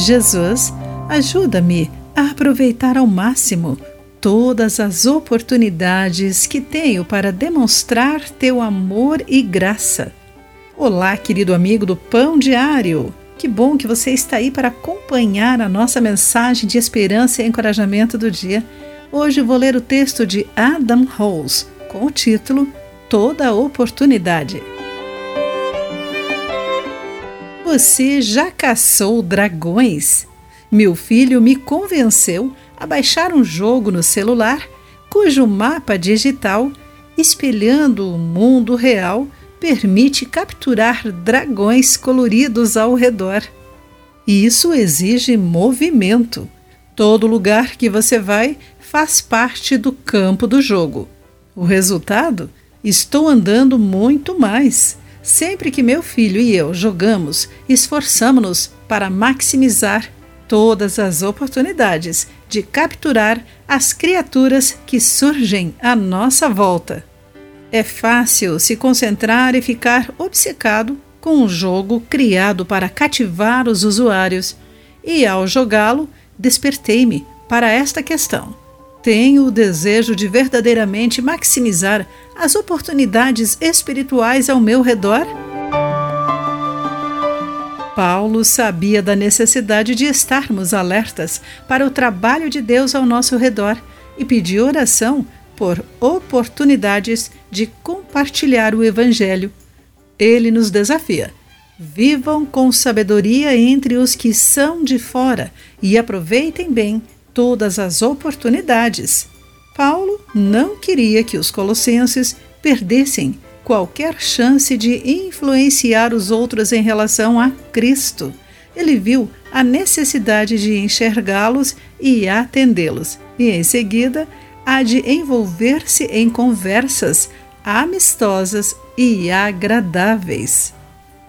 Jesus, ajuda-me a aproveitar ao máximo todas as oportunidades que tenho para demonstrar teu amor e graça. Olá, querido amigo do Pão Diário. Que bom que você está aí para acompanhar a nossa mensagem de esperança e encorajamento do dia. Hoje vou ler o texto de Adam Rose com o título Toda Oportunidade. Você já caçou dragões? Meu filho me convenceu a baixar um jogo no celular cujo mapa digital, espelhando o mundo real, permite capturar dragões coloridos ao redor. Isso exige movimento. Todo lugar que você vai faz parte do campo do jogo. O resultado? Estou andando muito mais. Sempre que meu filho e eu jogamos, esforçamos-nos para maximizar todas as oportunidades de capturar as criaturas que surgem à nossa volta. É fácil se concentrar e ficar obcecado com um jogo criado para cativar os usuários, e ao jogá-lo, despertei-me para esta questão. Tenho o desejo de verdadeiramente maximizar as oportunidades espirituais ao meu redor? Paulo sabia da necessidade de estarmos alertas para o trabalho de Deus ao nosso redor e pediu oração por oportunidades de compartilhar o Evangelho. Ele nos desafia. Vivam com sabedoria entre os que são de fora e aproveitem bem todas as oportunidades. Paulo não queria que os colossenses perdessem qualquer chance de influenciar os outros em relação a Cristo. Ele viu a necessidade de enxergá-los e atendê-los, e em seguida há de envolver-se em conversas amistosas e agradáveis.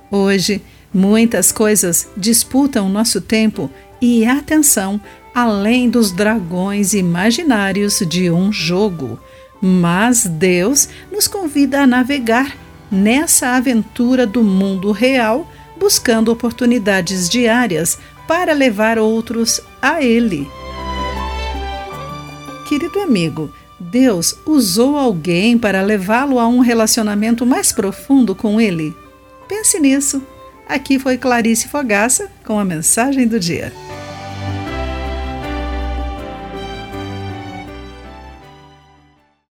Hoje, muitas coisas disputam nosso tempo e atenção além dos dragões imaginários de um jogo. Mas Deus nos convida a navegar nessa aventura do mundo real, buscando oportunidades diárias para levar outros a Ele. Querido amigo, Deus usou alguém para levá-lo a um relacionamento mais profundo com Ele? Pense nisso. Aqui foi Clarice Fogaça com a mensagem do dia.